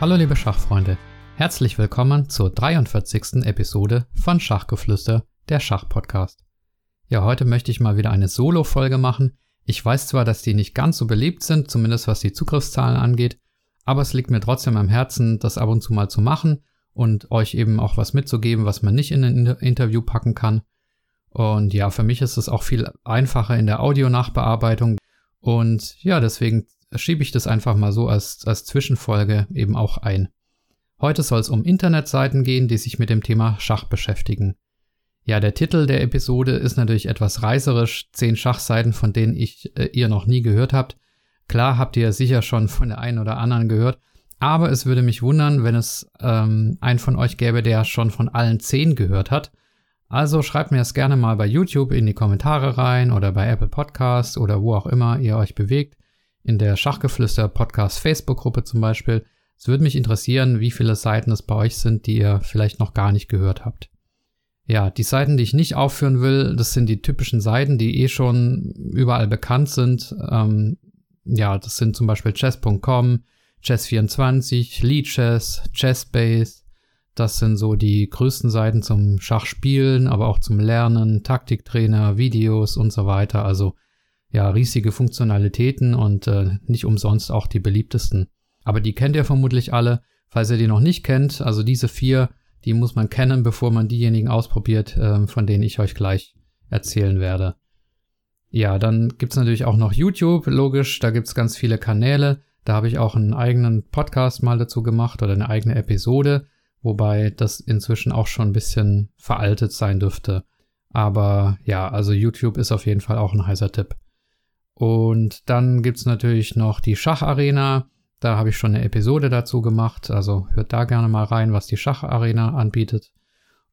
Hallo liebe Schachfreunde, herzlich willkommen zur 43. Episode von Schachgeflüster, der Schachpodcast. Ja, heute möchte ich mal wieder eine Solo-Folge machen. Ich weiß zwar, dass die nicht ganz so beliebt sind, zumindest was die Zugriffszahlen angeht, aber es liegt mir trotzdem am Herzen, das ab und zu mal zu machen und euch eben auch was mitzugeben, was man nicht in ein Interview packen kann. Und ja, für mich ist es auch viel einfacher in der Audionachbearbeitung. Und ja, deswegen schiebe ich das einfach mal so als, als Zwischenfolge eben auch ein. Heute soll es um Internetseiten gehen, die sich mit dem Thema Schach beschäftigen. Ja, der Titel der Episode ist natürlich etwas reißerisch, zehn Schachseiten, von denen ich äh, ihr noch nie gehört habt. Klar habt ihr sicher schon von der einen oder anderen gehört, aber es würde mich wundern, wenn es ähm, einen von euch gäbe, der schon von allen zehn gehört hat. Also schreibt mir das gerne mal bei YouTube in die Kommentare rein oder bei Apple Podcasts oder wo auch immer ihr euch bewegt in der Schachgeflüster Podcast Facebook-Gruppe zum Beispiel. Es würde mich interessieren, wie viele Seiten es bei euch sind, die ihr vielleicht noch gar nicht gehört habt. Ja, die Seiten, die ich nicht aufführen will, das sind die typischen Seiten, die eh schon überall bekannt sind. Ähm, ja, das sind zum Beispiel chess.com, Chess24, Leadchess, Chessbase. Das sind so die größten Seiten zum Schachspielen, aber auch zum Lernen, Taktiktrainer, Videos und so weiter. Also ja riesige Funktionalitäten und äh, nicht umsonst auch die beliebtesten. Aber die kennt ihr vermutlich alle. Falls ihr die noch nicht kennt, also diese vier, die muss man kennen, bevor man diejenigen ausprobiert, äh, von denen ich euch gleich erzählen werde. Ja, dann gibt's natürlich auch noch YouTube, logisch, da gibt's ganz viele Kanäle. Da habe ich auch einen eigenen Podcast mal dazu gemacht oder eine eigene Episode, wobei das inzwischen auch schon ein bisschen veraltet sein dürfte. Aber ja, also YouTube ist auf jeden Fall auch ein heißer Tipp. Und dann gibt's natürlich noch die Schacharena. Da habe ich schon eine Episode dazu gemacht. Also hört da gerne mal rein, was die Schacharena anbietet.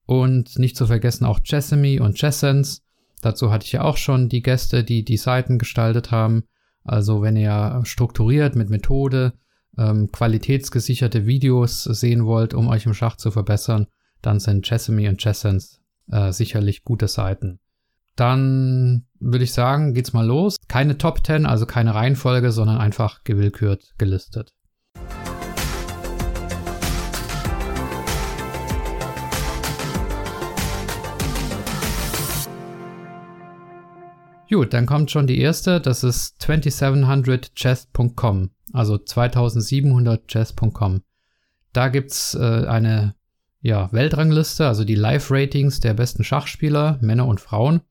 Und nicht zu vergessen auch Chessemy und Chesssense. Dazu hatte ich ja auch schon die Gäste, die die Seiten gestaltet haben. Also wenn ihr strukturiert mit Methode ähm, qualitätsgesicherte Videos sehen wollt, um euch im Schach zu verbessern, dann sind Chessemy und Chesssense äh, sicherlich gute Seiten. Dann würde ich sagen, geht's mal los. Keine Top 10, also keine Reihenfolge, sondern einfach gewillkürt gelistet. Gut, dann kommt schon die erste, das ist 2700chess.com, also 2700chess.com. Da gibt's äh, eine ja, Weltrangliste, also die Live-Ratings der besten Schachspieler, Männer und Frauen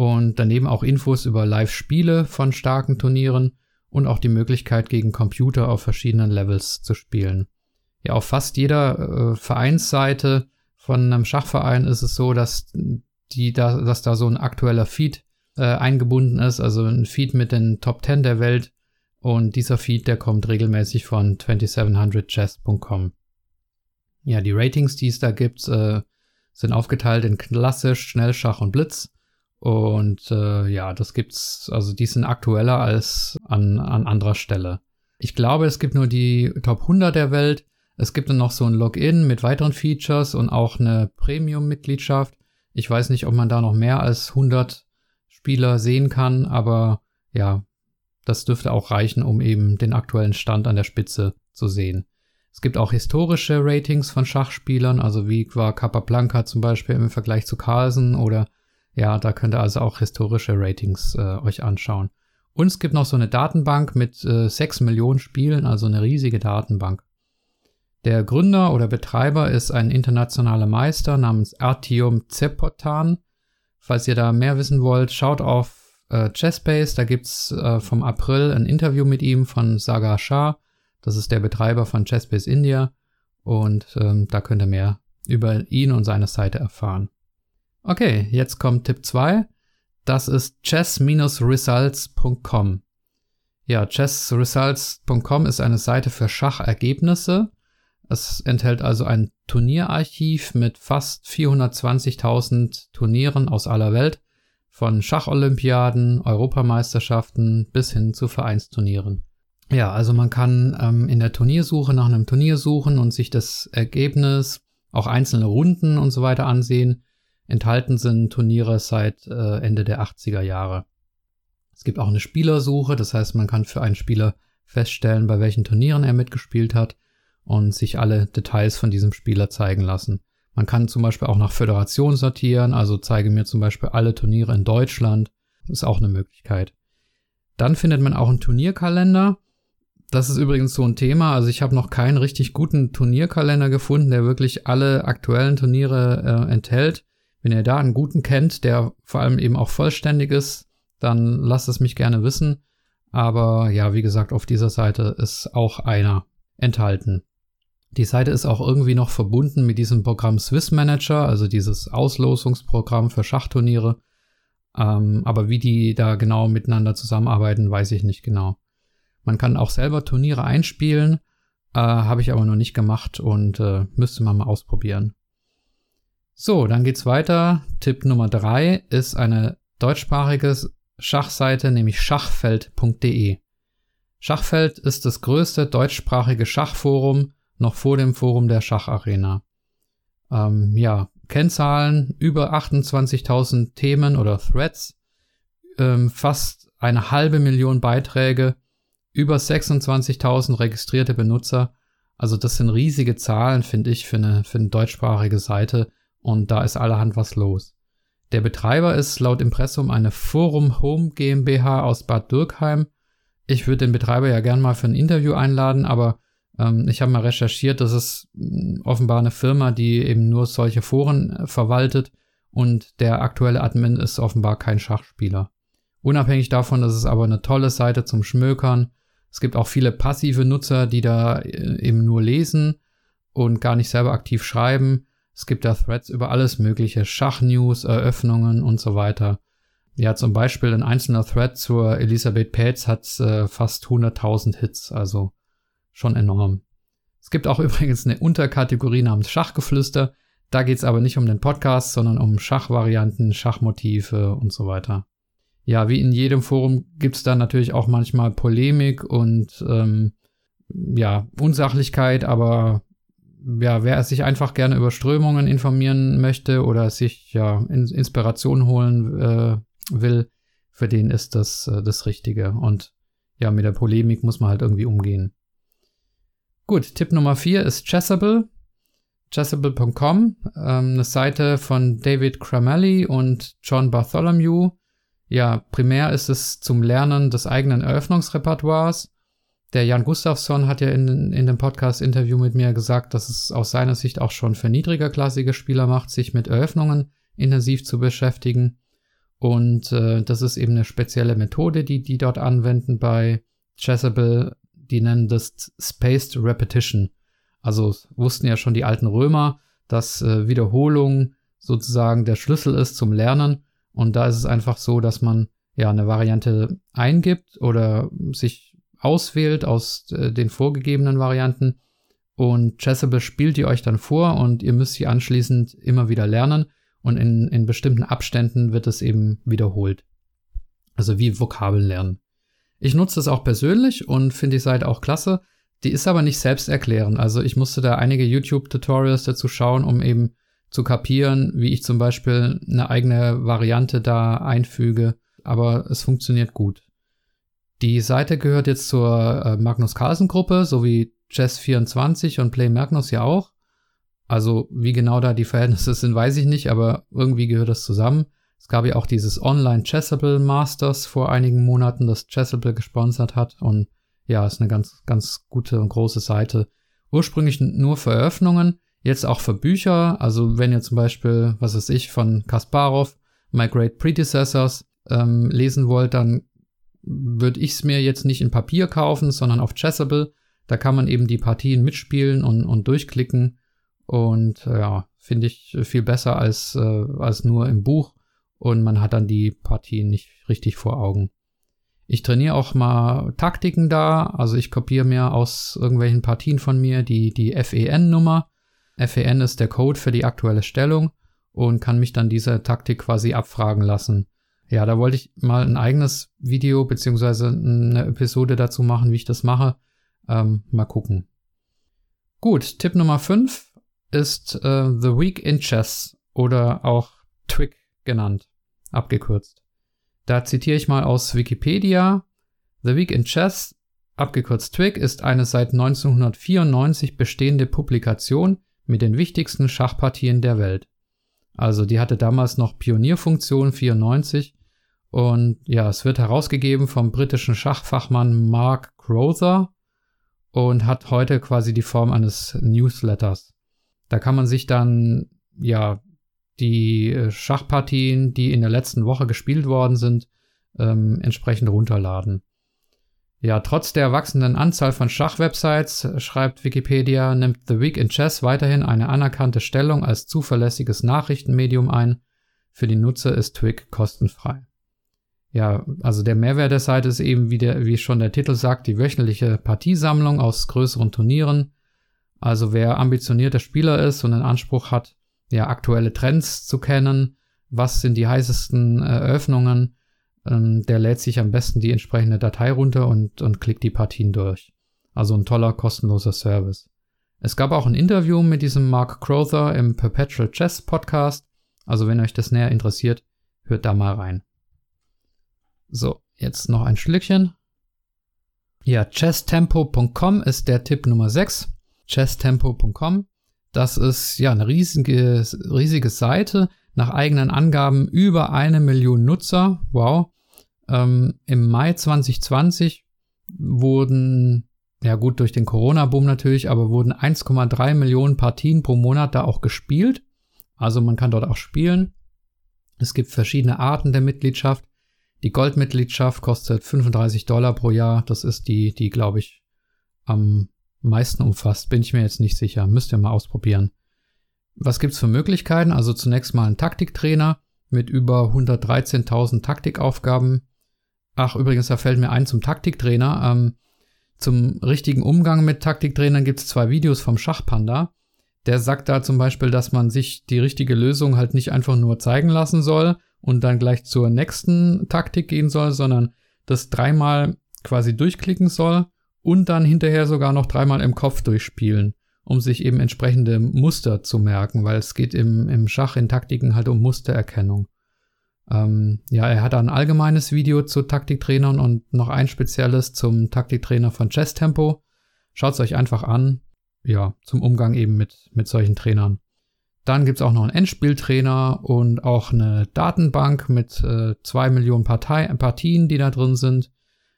und daneben auch Infos über Live-Spiele von starken Turnieren und auch die Möglichkeit, gegen Computer auf verschiedenen Levels zu spielen. Ja, auf fast jeder äh, Vereinsseite von einem Schachverein ist es so, dass die da, dass da so ein aktueller Feed äh, eingebunden ist, also ein Feed mit den Top 10 der Welt. Und dieser Feed, der kommt regelmäßig von 2700chess.com. Ja, die Ratings, die es da gibt, äh, sind aufgeteilt in klassisch, Schnellschach und Blitz. Und äh, ja, das gibt's, also die sind aktueller als an, an anderer Stelle. Ich glaube, es gibt nur die Top 100 der Welt. Es gibt dann noch so ein Login mit weiteren Features und auch eine Premium-Mitgliedschaft. Ich weiß nicht, ob man da noch mehr als 100 Spieler sehen kann, aber ja, das dürfte auch reichen, um eben den aktuellen Stand an der Spitze zu sehen. Es gibt auch historische Ratings von Schachspielern, also wie war Capablanca zum Beispiel im Vergleich zu Carlsen oder ja, da könnt ihr also auch historische Ratings äh, euch anschauen. Und es gibt noch so eine Datenbank mit äh, 6 Millionen Spielen, also eine riesige Datenbank. Der Gründer oder Betreiber ist ein internationaler Meister namens Artium Zepotan. Falls ihr da mehr wissen wollt, schaut auf äh, Chessbase. Da gibt's äh, vom April ein Interview mit ihm von Saga Shah. Das ist der Betreiber von Chessbase India. Und ähm, da könnt ihr mehr über ihn und seine Seite erfahren. Okay, jetzt kommt Tipp 2. Das ist chess-results.com. Ja, chessresults.com ist eine Seite für Schachergebnisse. Es enthält also ein Turnierarchiv mit fast 420.000 Turnieren aus aller Welt, von Schacholympiaden, Europameisterschaften bis hin zu Vereinsturnieren. Ja, also man kann ähm, in der Turniersuche nach einem Turnier suchen und sich das Ergebnis, auch einzelne Runden und so weiter ansehen. Enthalten sind Turniere seit äh, Ende der 80er Jahre. Es gibt auch eine Spielersuche, das heißt, man kann für einen Spieler feststellen, bei welchen Turnieren er mitgespielt hat und sich alle Details von diesem Spieler zeigen lassen. Man kann zum Beispiel auch nach Föderation sortieren, also zeige mir zum Beispiel alle Turniere in Deutschland. Ist auch eine Möglichkeit. Dann findet man auch einen Turnierkalender. Das ist übrigens so ein Thema. Also ich habe noch keinen richtig guten Turnierkalender gefunden, der wirklich alle aktuellen Turniere äh, enthält. Wenn ihr da einen guten kennt, der vor allem eben auch vollständig ist, dann lasst es mich gerne wissen. Aber ja, wie gesagt, auf dieser Seite ist auch einer enthalten. Die Seite ist auch irgendwie noch verbunden mit diesem Programm Swiss Manager, also dieses Auslosungsprogramm für Schachturniere. Ähm, aber wie die da genau miteinander zusammenarbeiten, weiß ich nicht genau. Man kann auch selber Turniere einspielen, äh, habe ich aber noch nicht gemacht und äh, müsste man mal ausprobieren. So, dann geht's weiter. Tipp Nummer drei ist eine deutschsprachige Schachseite, nämlich schachfeld.de. Schachfeld ist das größte deutschsprachige Schachforum noch vor dem Forum der Schacharena. Ähm, ja, Kennzahlen, über 28.000 Themen oder Threads, ähm, fast eine halbe Million Beiträge, über 26.000 registrierte Benutzer. Also das sind riesige Zahlen, finde ich, für eine, für eine deutschsprachige Seite und da ist allerhand was los. Der Betreiber ist laut Impressum eine Forum Home GmbH aus Bad Dürkheim. Ich würde den Betreiber ja gern mal für ein Interview einladen, aber ähm, ich habe mal recherchiert, das ist mm, offenbar eine Firma, die eben nur solche Foren äh, verwaltet und der aktuelle Admin ist offenbar kein Schachspieler. Unabhängig davon ist es aber eine tolle Seite zum Schmökern. Es gibt auch viele passive Nutzer, die da äh, eben nur lesen und gar nicht selber aktiv schreiben. Es gibt da Threads über alles mögliche, Schachnews, Eröffnungen und so weiter. Ja, zum Beispiel ein einzelner Thread zur Elisabeth Pätz hat äh, fast 100.000 Hits, also schon enorm. Es gibt auch übrigens eine Unterkategorie namens Schachgeflüster. Da geht es aber nicht um den Podcast, sondern um Schachvarianten, Schachmotive und so weiter. Ja, wie in jedem Forum gibt es da natürlich auch manchmal Polemik und ähm, ja, Unsachlichkeit, aber ja, wer sich einfach gerne über Strömungen informieren möchte oder sich ja Inspiration holen äh, will, für den ist das äh, das Richtige. Und ja, mit der Polemik muss man halt irgendwie umgehen. Gut, Tipp Nummer vier ist Chessable. Chessable.com, ähm, eine Seite von David Cramelli und John Bartholomew. Ja, primär ist es zum Lernen des eigenen Eröffnungsrepertoires. Der Jan Gustafsson hat ja in, in dem Podcast-Interview mit mir gesagt, dass es aus seiner Sicht auch schon für niedrigerklassige Spieler macht, sich mit Eröffnungen intensiv zu beschäftigen. Und äh, das ist eben eine spezielle Methode, die die dort anwenden bei Chessable die nennen das Spaced Repetition. Also wussten ja schon die alten Römer, dass äh, Wiederholung sozusagen der Schlüssel ist zum Lernen. Und da ist es einfach so, dass man ja eine Variante eingibt oder sich auswählt aus äh, den vorgegebenen Varianten. Und Chessable spielt die euch dann vor und ihr müsst sie anschließend immer wieder lernen. Und in, in bestimmten Abständen wird es eben wiederholt. Also wie Vokabeln lernen. Ich nutze es auch persönlich und finde die Seite auch klasse. Die ist aber nicht selbsterklärend. Also ich musste da einige YouTube-Tutorials dazu schauen, um eben zu kapieren, wie ich zum Beispiel eine eigene Variante da einfüge. Aber es funktioniert gut. Die Seite gehört jetzt zur äh, Magnus Carlsen Gruppe, sowie Chess24 und Play Magnus ja auch. Also wie genau da die Verhältnisse sind, weiß ich nicht, aber irgendwie gehört das zusammen. Es gab ja auch dieses Online Chessable Masters vor einigen Monaten, das Chessable gesponsert hat. Und ja, ist eine ganz, ganz gute und große Seite. Ursprünglich nur für Eröffnungen, jetzt auch für Bücher. Also wenn ihr zum Beispiel, was weiß ich, von Kasparov, My Great Predecessors ähm, lesen wollt, dann würde ich es mir jetzt nicht in Papier kaufen, sondern auf Chessable. Da kann man eben die Partien mitspielen und, und durchklicken. Und ja, finde ich viel besser als, äh, als nur im Buch und man hat dann die Partien nicht richtig vor Augen. Ich trainiere auch mal Taktiken da, also ich kopiere mir aus irgendwelchen Partien von mir die, die FEN-Nummer. FEN ist der Code für die aktuelle Stellung und kann mich dann diese Taktik quasi abfragen lassen. Ja, da wollte ich mal ein eigenes Video beziehungsweise eine Episode dazu machen, wie ich das mache. Ähm, mal gucken. Gut, Tipp Nummer 5 ist äh, The Week in Chess oder auch Twig genannt, abgekürzt. Da zitiere ich mal aus Wikipedia. The Week in Chess, abgekürzt Twig, ist eine seit 1994 bestehende Publikation mit den wichtigsten Schachpartien der Welt. Also die hatte damals noch Pionierfunktion 94 und ja, es wird herausgegeben vom britischen Schachfachmann Mark Crowther und hat heute quasi die Form eines Newsletters. Da kann man sich dann ja die äh, Schachpartien, die in der letzten Woche gespielt worden sind, ähm, entsprechend runterladen. Ja, trotz der wachsenden Anzahl von Schachwebsites, äh, schreibt Wikipedia, nimmt The Week in Chess weiterhin eine anerkannte Stellung als zuverlässiges Nachrichtenmedium ein. Für die Nutzer ist Twig kostenfrei. Ja, also der Mehrwert der Seite ist eben, wie, der, wie schon der Titel sagt, die wöchentliche Partiesammlung aus größeren Turnieren. Also wer ambitionierter Spieler ist und einen Anspruch hat, ja, aktuelle Trends zu kennen, was sind die heißesten Eröffnungen, ähm, der lädt sich am besten die entsprechende Datei runter und, und klickt die Partien durch. Also ein toller, kostenloser Service. Es gab auch ein Interview mit diesem Mark Crowther im Perpetual Chess Podcast. Also wenn euch das näher interessiert, hört da mal rein. So, jetzt noch ein Schlückchen. Ja, chesstempo.com ist der Tipp Nummer 6. chesstempo.com. Das ist ja eine riesige, riesige Seite. Nach eigenen Angaben über eine Million Nutzer. Wow. Ähm, Im Mai 2020 wurden, ja gut, durch den Corona-Boom natürlich, aber wurden 1,3 Millionen Partien pro Monat da auch gespielt. Also man kann dort auch spielen. Es gibt verschiedene Arten der Mitgliedschaft. Die Goldmitgliedschaft kostet 35 Dollar pro Jahr. Das ist die, die, glaube ich, am meisten umfasst. Bin ich mir jetzt nicht sicher. Müsst ihr mal ausprobieren. Was gibt's für Möglichkeiten? Also zunächst mal ein Taktiktrainer mit über 113.000 Taktikaufgaben. Ach, übrigens, da fällt mir ein zum Taktiktrainer. Ähm, zum richtigen Umgang mit Taktiktrainern gibt's zwei Videos vom Schachpanda. Der sagt da zum Beispiel, dass man sich die richtige Lösung halt nicht einfach nur zeigen lassen soll, und dann gleich zur nächsten Taktik gehen soll, sondern das dreimal quasi durchklicken soll und dann hinterher sogar noch dreimal im Kopf durchspielen, um sich eben entsprechende Muster zu merken, weil es geht im, im Schach in Taktiken halt um Mustererkennung. Ähm, ja, er hat ein allgemeines Video zu Taktiktrainern und noch ein spezielles zum Taktiktrainer von Chess Tempo. Schaut es euch einfach an. Ja, zum Umgang eben mit, mit solchen Trainern. Dann gibt's auch noch einen Endspieltrainer und auch eine Datenbank mit äh, zwei Millionen Partei Partien, die da drin sind.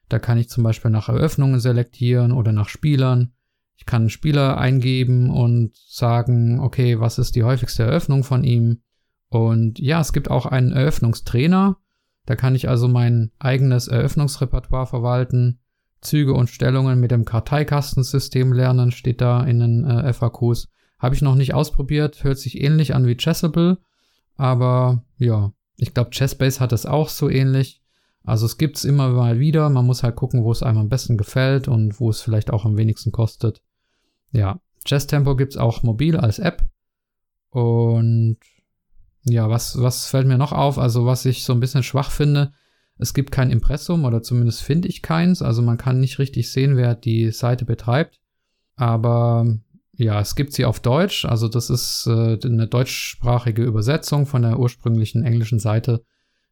Da kann ich zum Beispiel nach Eröffnungen selektieren oder nach Spielern. Ich kann einen Spieler eingeben und sagen, okay, was ist die häufigste Eröffnung von ihm? Und ja, es gibt auch einen Eröffnungstrainer. Da kann ich also mein eigenes Eröffnungsrepertoire verwalten. Züge und Stellungen mit dem Karteikastensystem lernen, steht da in den äh, FAQs. Habe ich noch nicht ausprobiert, hört sich ähnlich an wie Chessable, aber ja, ich glaube, Chessbase hat das auch so ähnlich. Also es gibt's immer mal wieder, man muss halt gucken, wo es einem am besten gefällt und wo es vielleicht auch am wenigsten kostet. Ja, Chess Tempo gibt's auch mobil als App. Und ja, was, was fällt mir noch auf? Also was ich so ein bisschen schwach finde, es gibt kein Impressum oder zumindest finde ich keins. Also man kann nicht richtig sehen, wer die Seite betreibt. Aber ja, es gibt sie auf Deutsch, also das ist äh, eine deutschsprachige Übersetzung von der ursprünglichen englischen Seite.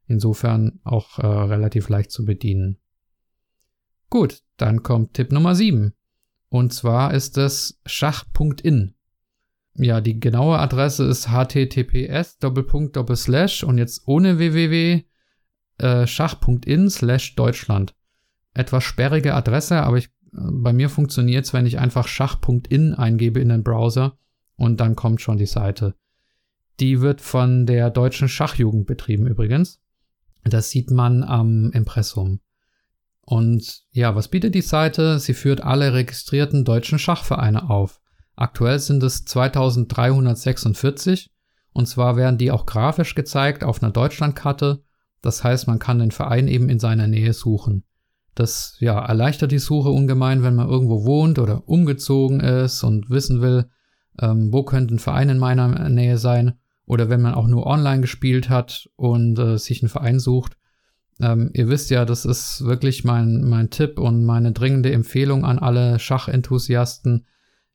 Insofern auch äh, relativ leicht zu bedienen. Gut, dann kommt Tipp Nummer 7. Und zwar ist es schach.in. Ja, die genaue Adresse ist https und jetzt ohne www äh, schach.in slash Deutschland. Etwas sperrige Adresse, aber ich bei mir funktioniert es, wenn ich einfach schach.in eingebe in den Browser und dann kommt schon die Seite. Die wird von der deutschen Schachjugend betrieben übrigens. Das sieht man am Impressum. Und ja, was bietet die Seite? Sie führt alle registrierten deutschen Schachvereine auf. Aktuell sind es 2346 und zwar werden die auch grafisch gezeigt auf einer Deutschlandkarte. Das heißt, man kann den Verein eben in seiner Nähe suchen. Das ja erleichtert die Suche ungemein, wenn man irgendwo wohnt oder umgezogen ist und wissen will, ähm, wo könnte ein Verein in meiner Nähe sein. Oder wenn man auch nur online gespielt hat und äh, sich einen Verein sucht. Ähm, ihr wisst ja, das ist wirklich mein, mein Tipp und meine dringende Empfehlung an alle Schachenthusiasten.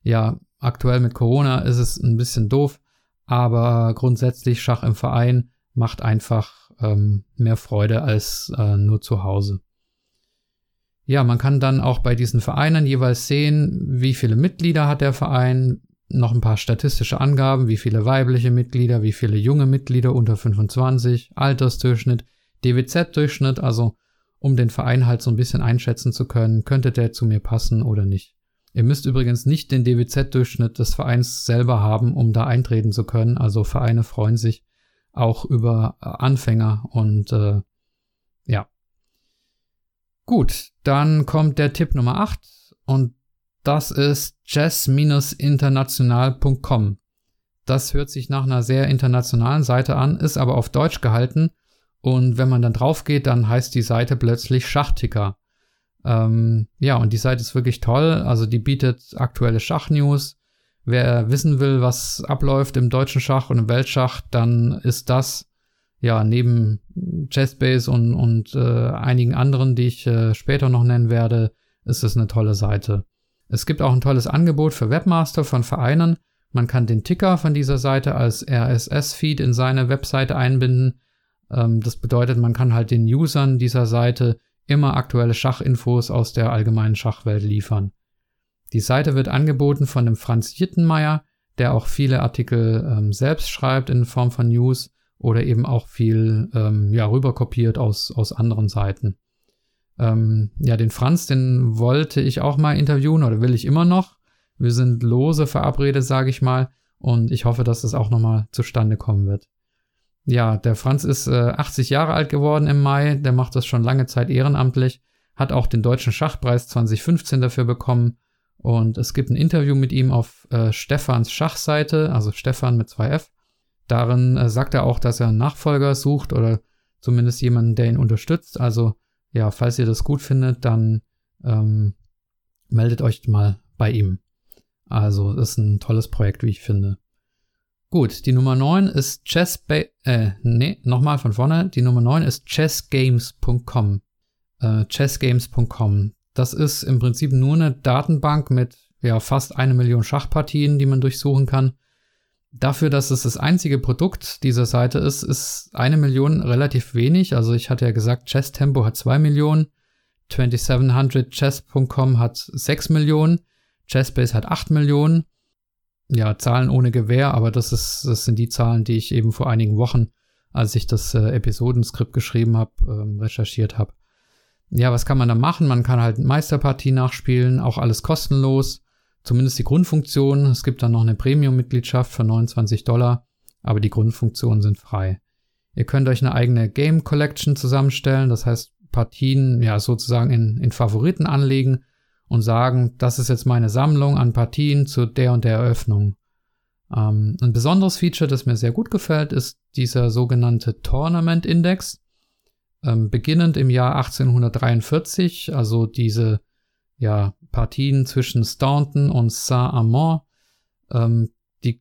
Ja, aktuell mit Corona ist es ein bisschen doof, aber grundsätzlich Schach im Verein macht einfach ähm, mehr Freude als äh, nur zu Hause. Ja, man kann dann auch bei diesen Vereinen jeweils sehen, wie viele Mitglieder hat der Verein, noch ein paar statistische Angaben, wie viele weibliche Mitglieder, wie viele junge Mitglieder unter 25, Altersdurchschnitt, DWZ-Durchschnitt, also um den Verein halt so ein bisschen einschätzen zu können, könnte der zu mir passen oder nicht. Ihr müsst übrigens nicht den DWZ-Durchschnitt des Vereins selber haben, um da eintreten zu können. Also Vereine freuen sich auch über Anfänger und äh, ja. Gut, dann kommt der Tipp Nummer 8 und das ist jazz-international.com. Das hört sich nach einer sehr internationalen Seite an, ist aber auf Deutsch gehalten und wenn man dann drauf geht, dann heißt die Seite plötzlich Schachticker. Ähm, ja, und die Seite ist wirklich toll. Also die bietet aktuelle Schachnews. Wer wissen will, was abläuft im deutschen Schach und im Weltschach, dann ist das ja neben Chessbase und, und äh, einigen anderen, die ich äh, später noch nennen werde, ist es eine tolle Seite. Es gibt auch ein tolles Angebot für Webmaster von Vereinen. Man kann den Ticker von dieser Seite als RSS-Feed in seine Webseite einbinden. Ähm, das bedeutet, man kann halt den Usern dieser Seite immer aktuelle Schachinfos aus der allgemeinen Schachwelt liefern. Die Seite wird angeboten von dem Franz Jittenmeier, der auch viele Artikel ähm, selbst schreibt in Form von News oder eben auch viel ähm, ja, rüberkopiert aus, aus anderen Seiten. Ähm, ja, den Franz, den wollte ich auch mal interviewen oder will ich immer noch. Wir sind lose verabredet, sage ich mal, und ich hoffe, dass das auch nochmal zustande kommen wird. Ja, der Franz ist äh, 80 Jahre alt geworden im Mai, der macht das schon lange Zeit ehrenamtlich, hat auch den Deutschen Schachpreis 2015 dafür bekommen und es gibt ein Interview mit ihm auf äh, Stefans Schachseite, also Stefan mit 2F. Darin äh, sagt er auch, dass er einen Nachfolger sucht oder zumindest jemanden, der ihn unterstützt. Also ja, falls ihr das gut findet, dann ähm, meldet euch mal bei ihm. Also, ist ein tolles Projekt, wie ich finde. Gut, die Nummer 9 ist Chess, äh, nee, nochmal von vorne. Die Nummer 9 ist chessgames.com. Äh, chessgames.com. Das ist im Prinzip nur eine Datenbank mit ja, fast eine Million Schachpartien, die man durchsuchen kann. Dafür, dass es das einzige Produkt dieser Seite ist, ist eine Million relativ wenig. Also ich hatte ja gesagt, Chess Tempo hat zwei Millionen, 2700chess.com hat sechs Millionen, Chessbase hat acht Millionen ja, Zahlen ohne Gewähr, aber das ist, das sind die Zahlen, die ich eben vor einigen Wochen, als ich das äh, Episodenskript geschrieben habe, ähm, recherchiert habe. Ja, was kann man da machen? Man kann halt Meisterpartie nachspielen, auch alles kostenlos. Zumindest die Grundfunktion. Es gibt dann noch eine Premium-Mitgliedschaft für 29 Dollar, aber die Grundfunktionen sind frei. Ihr könnt euch eine eigene Game Collection zusammenstellen, das heißt Partien ja sozusagen in, in Favoriten anlegen und sagen, das ist jetzt meine Sammlung an Partien zu der und der Eröffnung. Ähm, ein besonderes Feature, das mir sehr gut gefällt, ist dieser sogenannte Tournament Index. Ähm, beginnend im Jahr 1843, also diese ja, Partien zwischen Staunton und Saint-Amand. Ähm,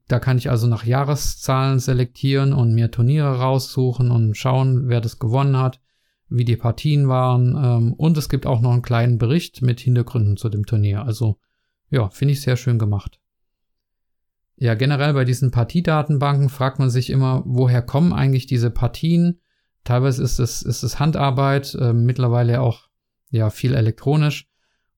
da kann ich also nach Jahreszahlen selektieren und mir Turniere raussuchen und schauen, wer das gewonnen hat wie die Partien waren. Ähm, und es gibt auch noch einen kleinen Bericht mit Hintergründen zu dem Turnier. Also ja, finde ich sehr schön gemacht. Ja, generell bei diesen Partiedatenbanken fragt man sich immer, woher kommen eigentlich diese Partien? Teilweise ist es, ist es Handarbeit, äh, mittlerweile auch ja viel elektronisch.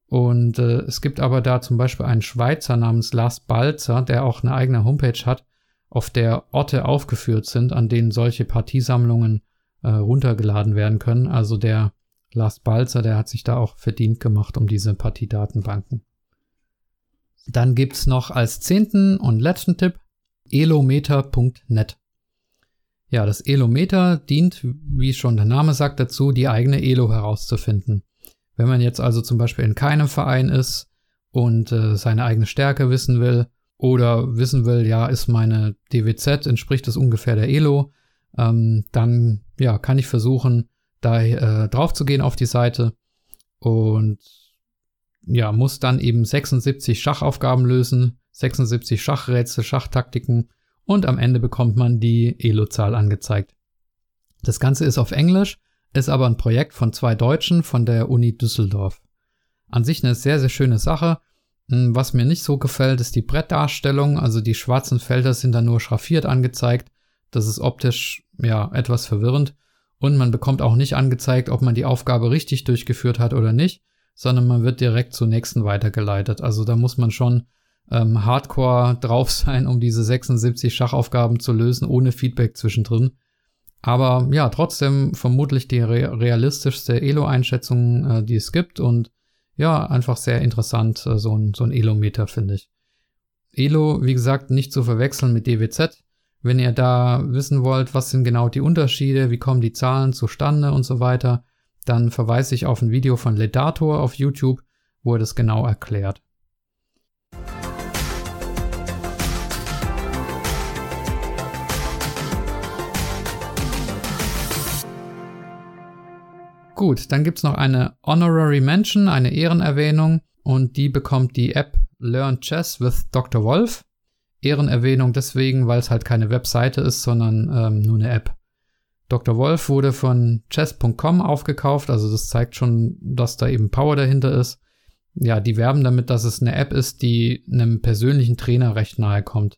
Und äh, es gibt aber da zum Beispiel einen Schweizer namens Lars Balzer, der auch eine eigene Homepage hat, auf der Orte aufgeführt sind, an denen solche Partiesammlungen äh, runtergeladen werden können. Also der Lars Balzer, der hat sich da auch verdient gemacht um diese Partiedatenbanken. Dann gibt's noch als zehnten und letzten Tipp elometer.net. Ja, das Elometer dient, wie schon der Name sagt, dazu, die eigene Elo herauszufinden. Wenn man jetzt also zum Beispiel in keinem Verein ist und äh, seine eigene Stärke wissen will oder wissen will, ja, ist meine DWZ, entspricht das ungefähr der Elo, ähm, dann ja, kann ich versuchen, da äh, drauf zu gehen auf die Seite und ja, muss dann eben 76 Schachaufgaben lösen, 76 Schachrätsel, Schachtaktiken und am Ende bekommt man die Elo-Zahl angezeigt. Das Ganze ist auf Englisch, ist aber ein Projekt von zwei Deutschen von der Uni Düsseldorf. An sich eine sehr, sehr schöne Sache. Hm, was mir nicht so gefällt, ist die Brettdarstellung. Also die schwarzen Felder sind da nur schraffiert angezeigt. Das ist optisch ja etwas verwirrend. Und man bekommt auch nicht angezeigt, ob man die Aufgabe richtig durchgeführt hat oder nicht, sondern man wird direkt zur nächsten weitergeleitet. Also da muss man schon ähm, hardcore drauf sein, um diese 76 Schachaufgaben zu lösen, ohne Feedback zwischendrin. Aber ja, trotzdem vermutlich die re realistischste Elo-Einschätzung, äh, die es gibt und ja, einfach sehr interessant, äh, so ein, so ein Elo-Meter, finde ich. Elo, wie gesagt, nicht zu verwechseln mit DWZ. Wenn ihr da wissen wollt, was sind genau die Unterschiede, wie kommen die Zahlen zustande und so weiter, dann verweise ich auf ein Video von Ledator auf YouTube, wo er das genau erklärt. Gut, dann gibt's noch eine Honorary Mention, eine Ehrenerwähnung und die bekommt die App Learn Chess with Dr. Wolf. Ehrenerwähnung deswegen, weil es halt keine Webseite ist, sondern ähm, nur eine App. Dr. Wolf wurde von chess.com aufgekauft, also das zeigt schon, dass da eben Power dahinter ist. Ja, die werben damit, dass es eine App ist, die einem persönlichen Trainer recht nahe kommt.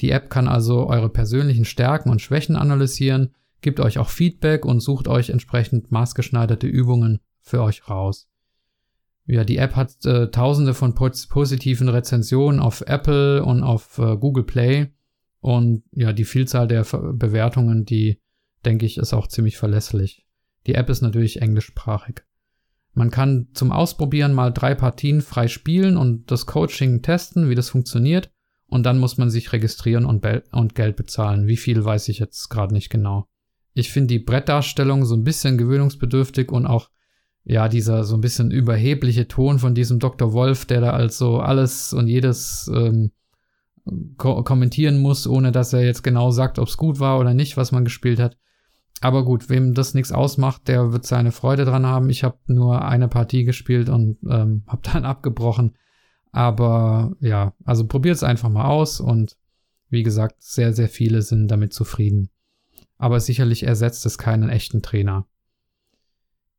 Die App kann also eure persönlichen Stärken und Schwächen analysieren, Gebt euch auch Feedback und sucht euch entsprechend maßgeschneiderte Übungen für euch raus. Ja, die App hat äh, tausende von positiven Rezensionen auf Apple und auf äh, Google Play. Und ja, die Vielzahl der Ver Bewertungen, die denke ich, ist auch ziemlich verlässlich. Die App ist natürlich englischsprachig. Man kann zum Ausprobieren mal drei Partien frei spielen und das Coaching testen, wie das funktioniert. Und dann muss man sich registrieren und, und Geld bezahlen. Wie viel weiß ich jetzt gerade nicht genau. Ich finde die Brettdarstellung so ein bisschen gewöhnungsbedürftig und auch ja, dieser so ein bisschen überhebliche Ton von diesem Dr. Wolf, der da also alles und jedes ähm, ko kommentieren muss, ohne dass er jetzt genau sagt, ob es gut war oder nicht, was man gespielt hat. Aber gut, wem das nichts ausmacht, der wird seine Freude dran haben. Ich habe nur eine Partie gespielt und ähm, habe dann abgebrochen. Aber ja, also probiert es einfach mal aus und wie gesagt, sehr, sehr viele sind damit zufrieden aber sicherlich ersetzt es keinen echten Trainer.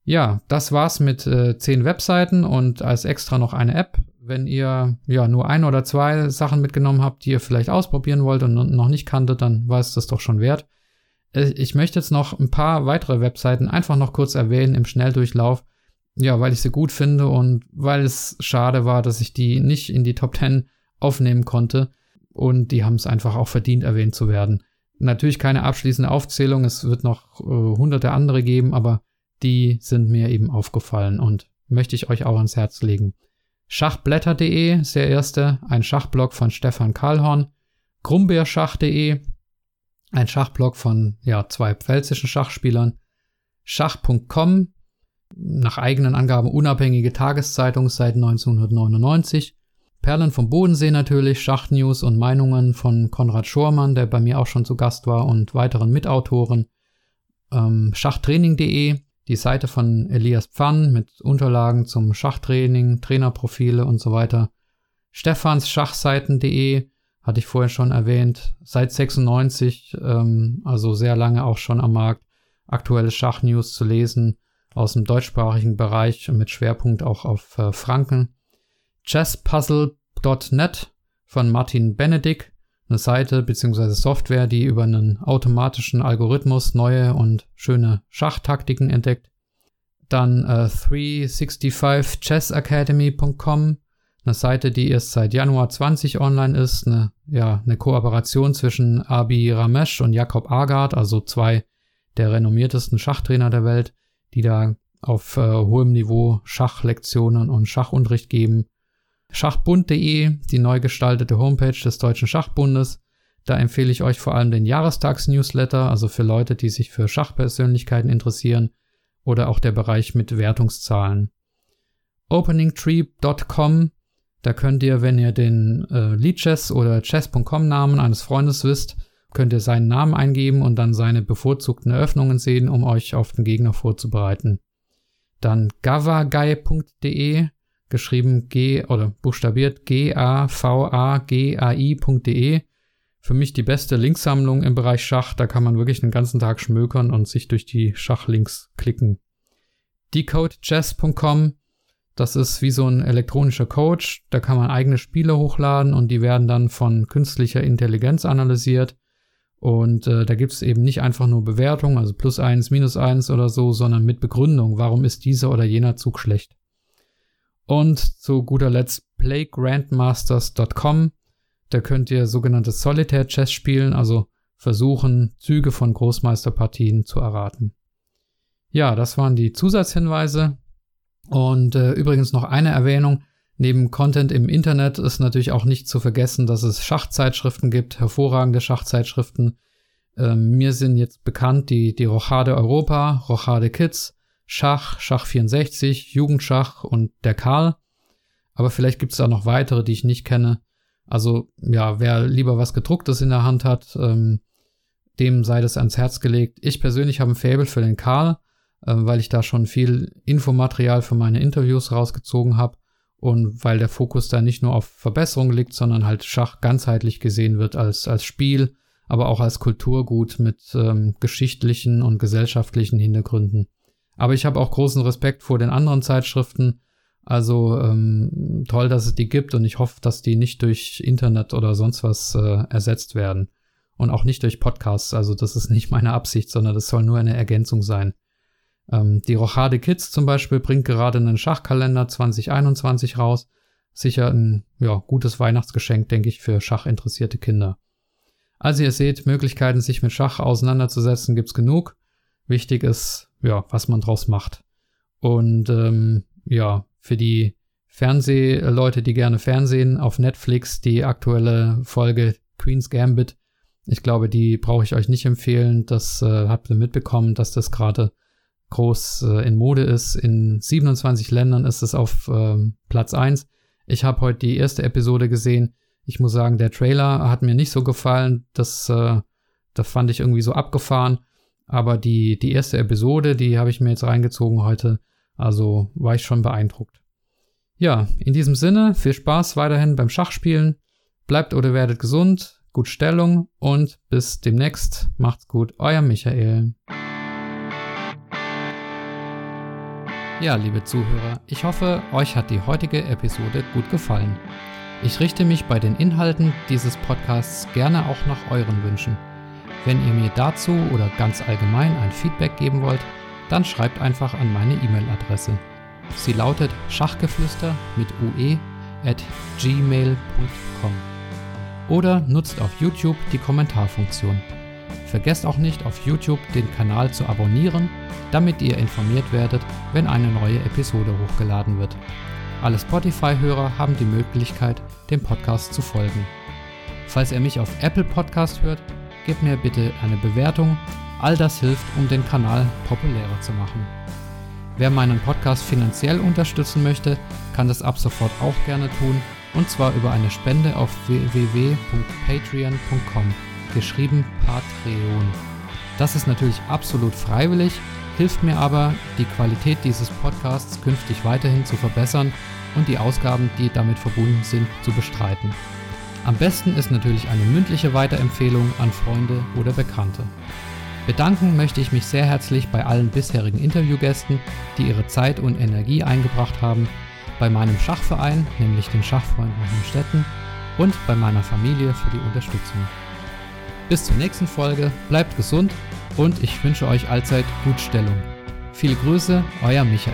Ja, das war's mit äh, zehn Webseiten und als extra noch eine App. Wenn ihr ja nur ein oder zwei Sachen mitgenommen habt, die ihr vielleicht ausprobieren wollt und noch nicht kanntet, dann war es das doch schon wert. Äh, ich möchte jetzt noch ein paar weitere Webseiten einfach noch kurz erwähnen im Schnelldurchlauf. Ja, weil ich sie gut finde und weil es schade war, dass ich die nicht in die Top 10 aufnehmen konnte. Und die haben es einfach auch verdient, erwähnt zu werden. Natürlich keine abschließende Aufzählung, es wird noch äh, hunderte andere geben, aber die sind mir eben aufgefallen und möchte ich euch auch ans Herz legen. Schachblätter.de ist der erste, ein Schachblog von Stefan Karlhorn. Grumbeerschach.de, ein Schachblog von ja, zwei pfälzischen Schachspielern. Schach.com, nach eigenen Angaben unabhängige Tageszeitung seit 1999. Perlen vom Bodensee natürlich, Schachnews und Meinungen von Konrad Schormann, der bei mir auch schon zu Gast war, und weiteren Mitautoren. Ähm, Schachtraining.de, die Seite von Elias Pfann mit Unterlagen zum Schachtraining, Trainerprofile und so weiter. Stefans Schachseiten.de, hatte ich vorher schon erwähnt, seit 96, ähm, also sehr lange auch schon am Markt, aktuelle Schachnews zu lesen aus dem deutschsprachigen Bereich mit Schwerpunkt auch auf äh, Franken. Chesspuzzle.net von Martin Benedikt, eine Seite bzw. Software, die über einen automatischen Algorithmus neue und schöne Schachtaktiken entdeckt. Dann äh, 365chessacademy.com, eine Seite, die erst seit Januar 20 online ist, eine, ja, eine Kooperation zwischen Abi Ramesh und Jakob Agard, also zwei der renommiertesten Schachtrainer der Welt, die da auf äh, hohem Niveau Schachlektionen und Schachunterricht geben. Schachbund.de, die neu gestaltete Homepage des Deutschen Schachbundes. Da empfehle ich euch vor allem den Jahrestags-Newsletter, also für Leute, die sich für Schachpersönlichkeiten interessieren oder auch der Bereich mit Wertungszahlen. Openingtree.com, da könnt ihr, wenn ihr den äh, Leadchess oder Chess.com Namen eines Freundes wisst, könnt ihr seinen Namen eingeben und dann seine bevorzugten Eröffnungen sehen, um euch auf den Gegner vorzubereiten. dann gavagai.de, geschrieben G oder buchstabiert G-A-V-A-G-A-I.de. Für mich die beste Linksammlung im Bereich Schach. Da kann man wirklich den ganzen Tag schmökern und sich durch die Schachlinks klicken. Decodechess.com. Das ist wie so ein elektronischer Coach. Da kann man eigene Spiele hochladen und die werden dann von künstlicher Intelligenz analysiert. Und äh, da gibt es eben nicht einfach nur Bewertungen, also plus eins, minus eins oder so, sondern mit Begründung, warum ist dieser oder jener Zug schlecht. Und zu guter Letzt playgrandmasters.com. Da könnt ihr sogenannte Solitaire Chess spielen, also versuchen, Züge von Großmeisterpartien zu erraten. Ja, das waren die Zusatzhinweise. Und äh, übrigens noch eine Erwähnung. Neben Content im Internet ist natürlich auch nicht zu vergessen, dass es Schachzeitschriften gibt, hervorragende Schachzeitschriften. Ähm, mir sind jetzt bekannt die, die Rochade Europa, Rochade Kids, Schach, Schach 64, Jugendschach und der Karl. Aber vielleicht gibt es da noch weitere, die ich nicht kenne. Also ja, wer lieber was gedrucktes in der Hand hat, ähm, dem sei das ans Herz gelegt. Ich persönlich habe ein Faible für den Karl, äh, weil ich da schon viel Infomaterial für meine Interviews rausgezogen habe und weil der Fokus da nicht nur auf Verbesserung liegt, sondern halt Schach ganzheitlich gesehen wird als, als Spiel, aber auch als Kulturgut mit ähm, geschichtlichen und gesellschaftlichen Hintergründen. Aber ich habe auch großen Respekt vor den anderen Zeitschriften. Also ähm, toll, dass es die gibt und ich hoffe, dass die nicht durch Internet oder sonst was äh, ersetzt werden. Und auch nicht durch Podcasts. Also das ist nicht meine Absicht, sondern das soll nur eine Ergänzung sein. Ähm, die Rochade Kids zum Beispiel bringt gerade einen Schachkalender 2021 raus. Sicher ein ja, gutes Weihnachtsgeschenk, denke ich, für schachinteressierte Kinder. Also ihr seht, Möglichkeiten, sich mit Schach auseinanderzusetzen, gibt's genug. Wichtig ist, ja, was man draus macht. Und ähm, ja, für die Fernsehleute, die gerne Fernsehen, auf Netflix die aktuelle Folge Queen's Gambit. Ich glaube, die brauche ich euch nicht empfehlen. Das äh, habt ihr mitbekommen, dass das gerade groß äh, in Mode ist. In 27 Ländern ist es auf ähm, Platz 1. Ich habe heute die erste Episode gesehen. Ich muss sagen, der Trailer hat mir nicht so gefallen. Das, äh, das fand ich irgendwie so abgefahren. Aber die, die erste Episode, die habe ich mir jetzt reingezogen heute. Also war ich schon beeindruckt. Ja, in diesem Sinne, viel Spaß weiterhin beim Schachspielen. Bleibt oder werdet gesund, gut Stellung und bis demnächst. Macht's gut, euer Michael. Ja, liebe Zuhörer, ich hoffe, euch hat die heutige Episode gut gefallen. Ich richte mich bei den Inhalten dieses Podcasts gerne auch nach euren Wünschen. Wenn ihr mir dazu oder ganz allgemein ein Feedback geben wollt, dann schreibt einfach an meine E-Mail-Adresse. Sie lautet schachgeflüster mit ue at gmail.com oder nutzt auf YouTube die Kommentarfunktion. Vergesst auch nicht auf YouTube den Kanal zu abonnieren damit ihr informiert werdet, wenn eine neue Episode hochgeladen wird. Alle Spotify-Hörer haben die Möglichkeit, dem Podcast zu folgen. Falls ihr mich auf Apple Podcast hört, gebt mir bitte eine Bewertung. All das hilft, um den Kanal populärer zu machen. Wer meinen Podcast finanziell unterstützen möchte, kann das ab sofort auch gerne tun, und zwar über eine Spende auf www.patreon.com, geschrieben Patreon. Das ist natürlich absolut freiwillig hilft mir aber, die Qualität dieses Podcasts künftig weiterhin zu verbessern und die Ausgaben, die damit verbunden sind, zu bestreiten. Am besten ist natürlich eine mündliche Weiterempfehlung an Freunde oder Bekannte. Bedanken möchte ich mich sehr herzlich bei allen bisherigen Interviewgästen, die ihre Zeit und Energie eingebracht haben, bei meinem Schachverein, nämlich den Schachfreunden Städten, und bei meiner Familie für die Unterstützung. Bis zur nächsten Folge, bleibt gesund und ich wünsche euch allzeit gut Stellung. Viele Grüße, euer Michael.